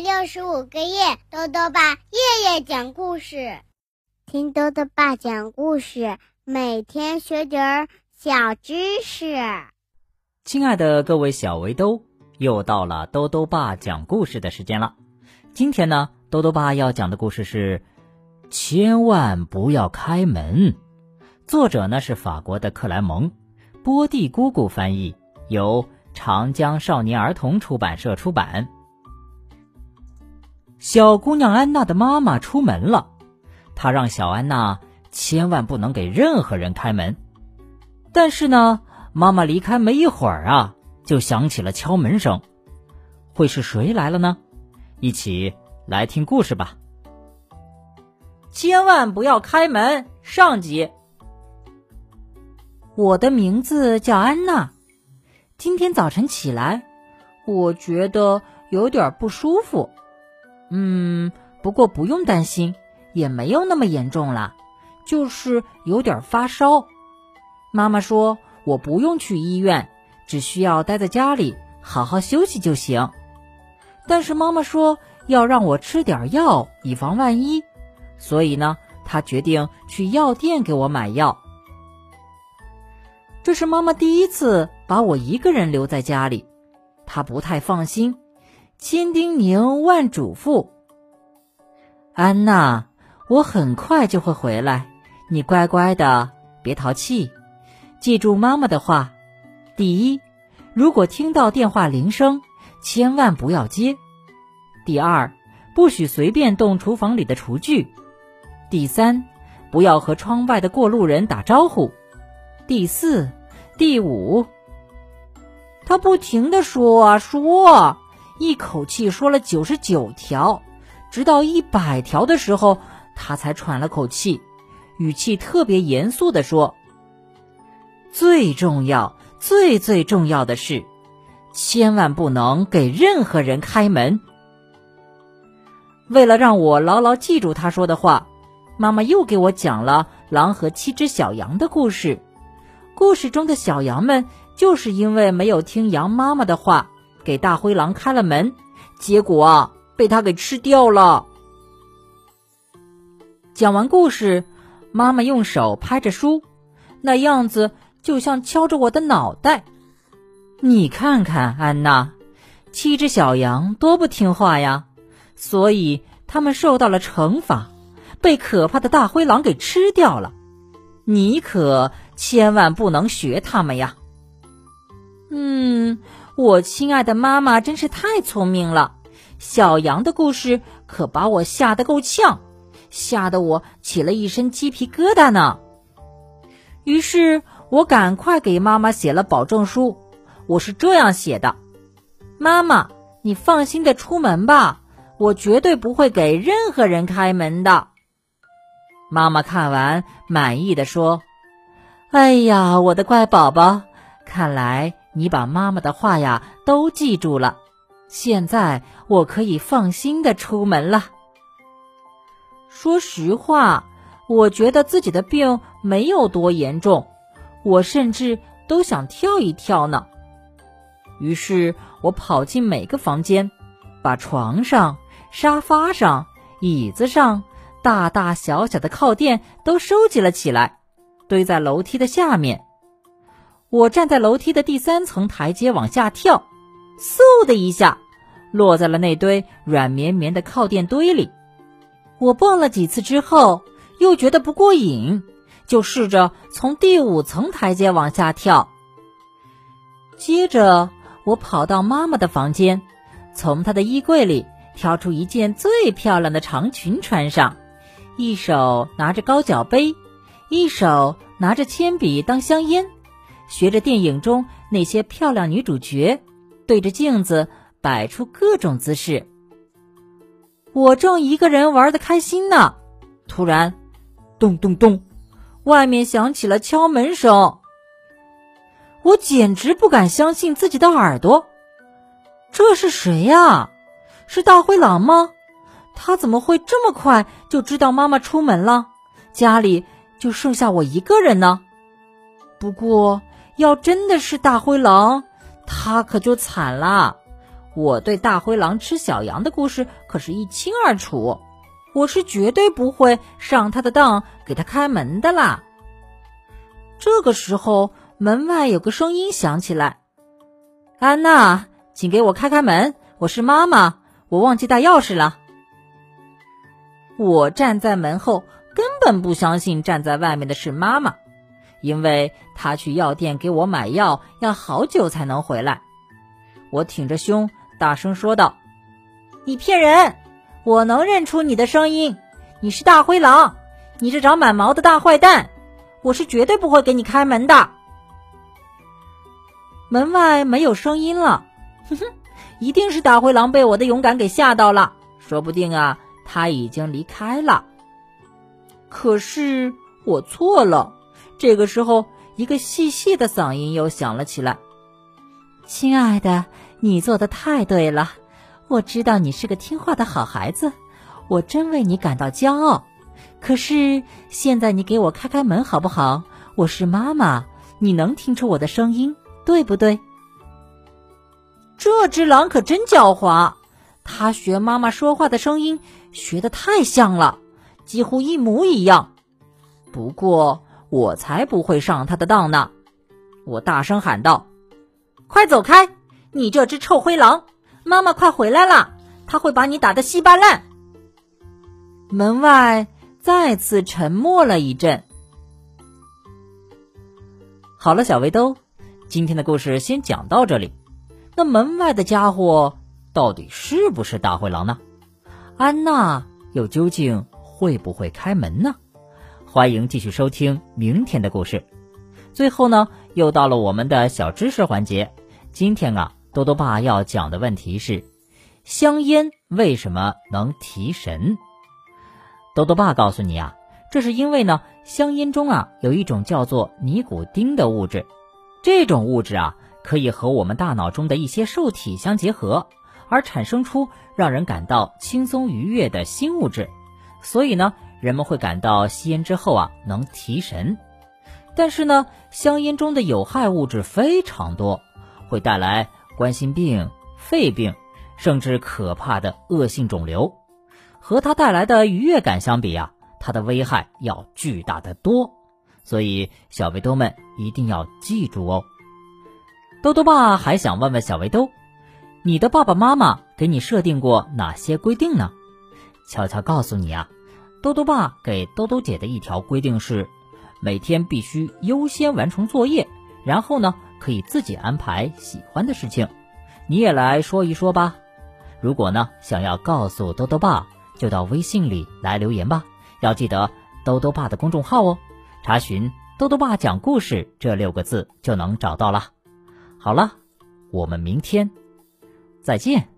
六十五个夜，豆豆爸夜夜讲故事，听豆豆爸讲故事，每天学点儿小知识。亲爱的各位小围兜，又到了豆豆爸讲故事的时间了。今天呢，豆豆爸要讲的故事是《千万不要开门》，作者呢是法国的克莱蒙，波蒂姑姑翻译，由长江少年儿童出版社出版。小姑娘安娜的妈妈出门了，她让小安娜千万不能给任何人开门。但是呢，妈妈离开没一会儿啊，就响起了敲门声。会是谁来了呢？一起来听故事吧。千万不要开门。上集。我的名字叫安娜。今天早晨起来，我觉得有点不舒服。嗯，不过不用担心，也没有那么严重了，就是有点发烧。妈妈说我不用去医院，只需要待在家里好好休息就行。但是妈妈说要让我吃点药，以防万一，所以呢，她决定去药店给我买药。这是妈妈第一次把我一个人留在家里，她不太放心。千叮咛万嘱咐，安娜，我很快就会回来，你乖乖的，别淘气，记住妈妈的话。第一，如果听到电话铃声，千万不要接；第二，不许随便动厨房里的厨具；第三，不要和窗外的过路人打招呼；第四、第五，他不停的说啊说。一口气说了九十九条，直到一百条的时候，他才喘了口气，语气特别严肃的说：“最重要、最最重要的是，千万不能给任何人开门。”为了让我牢牢记住他说的话，妈妈又给我讲了狼和七只小羊的故事。故事中的小羊们就是因为没有听羊妈妈的话。给大灰狼开了门，结果啊，被他给吃掉了。讲完故事，妈妈用手拍着书，那样子就像敲着我的脑袋。你看看，安娜，七只小羊多不听话呀，所以他们受到了惩罚，被可怕的大灰狼给吃掉了。你可千万不能学他们呀。嗯。我亲爱的妈妈真是太聪明了，小羊的故事可把我吓得够呛，吓得我起了一身鸡皮疙瘩呢。于是我赶快给妈妈写了保证书，我是这样写的：“妈妈，你放心的出门吧，我绝对不会给任何人开门的。”妈妈看完满意的说：“哎呀，我的乖宝宝，看来……”你把妈妈的话呀都记住了，现在我可以放心的出门了。说实话，我觉得自己的病没有多严重，我甚至都想跳一跳呢。于是我跑进每个房间，把床上、沙发上、椅子上、大大小小的靠垫都收集了起来，堆在楼梯的下面。我站在楼梯的第三层台阶往下跳，嗖的一下，落在了那堆软绵绵的靠垫堆里。我蹦了几次之后，又觉得不过瘾，就试着从第五层台阶往下跳。接着，我跑到妈妈的房间，从她的衣柜里挑出一件最漂亮的长裙穿上，一手拿着高脚杯，一手拿着铅笔当香烟。学着电影中那些漂亮女主角，对着镜子摆出各种姿势。我正一个人玩的开心呢，突然，咚咚咚，外面响起了敲门声。我简直不敢相信自己的耳朵，这是谁呀？是大灰狼吗？他怎么会这么快就知道妈妈出门了？家里就剩下我一个人呢？不过。要真的是大灰狼，他可就惨了。我对大灰狼吃小羊的故事可是一清二楚，我是绝对不会上他的当，给他开门的啦。这个时候，门外有个声音响起来：“安娜，请给我开开门，我是妈妈，我忘记带钥匙了。”我站在门后，根本不相信站在外面的是妈妈，因为他去药店给我买药要好久才能回来。我挺着胸，大声说道：“你骗人！我能认出你的声音，你是大灰狼，你这长满毛的大坏蛋！我是绝对不会给你开门的。”门外没有声音了，哼哼，一定是大灰狼被我的勇敢给吓到了，说不定啊。他已经离开了，可是我错了。这个时候，一个细细的嗓音又响了起来：“亲爱的，你做的太对了。我知道你是个听话的好孩子，我真为你感到骄傲。可是现在，你给我开开门好不好？我是妈妈，你能听出我的声音，对不对？”这只狼可真狡猾。它学妈妈说话的声音学的太像了，几乎一模一样。不过我才不会上他的当呢！我大声喊道：“快走开！你这只臭灰狼！妈妈快回来了，他会把你打得稀巴烂！”门外再次沉默了一阵。好了，小围兜，今天的故事先讲到这里。那门外的家伙。到底是不是大灰狼呢？安娜又究竟会不会开门呢？欢迎继续收听明天的故事。最后呢，又到了我们的小知识环节。今天啊，多多爸要讲的问题是：香烟为什么能提神？多多爸告诉你啊，这是因为呢，香烟中啊有一种叫做尼古丁的物质，这种物质啊可以和我们大脑中的一些受体相结合。而产生出让人感到轻松愉悦的新物质，所以呢，人们会感到吸烟之后啊能提神。但是呢，香烟中的有害物质非常多，会带来冠心病、肺病，甚至可怕的恶性肿瘤。和它带来的愉悦感相比啊，它的危害要巨大的多。所以，小围兜们一定要记住哦。兜兜爸还想问问小围兜。你的爸爸妈妈给你设定过哪些规定呢？悄悄告诉你啊，兜兜爸给兜兜姐的一条规定是，每天必须优先完成作业，然后呢可以自己安排喜欢的事情。你也来说一说吧。如果呢想要告诉兜兜爸，就到微信里来留言吧。要记得兜兜爸的公众号哦，查询“兜兜爸讲故事”这六个字就能找到了。好了，我们明天。再见。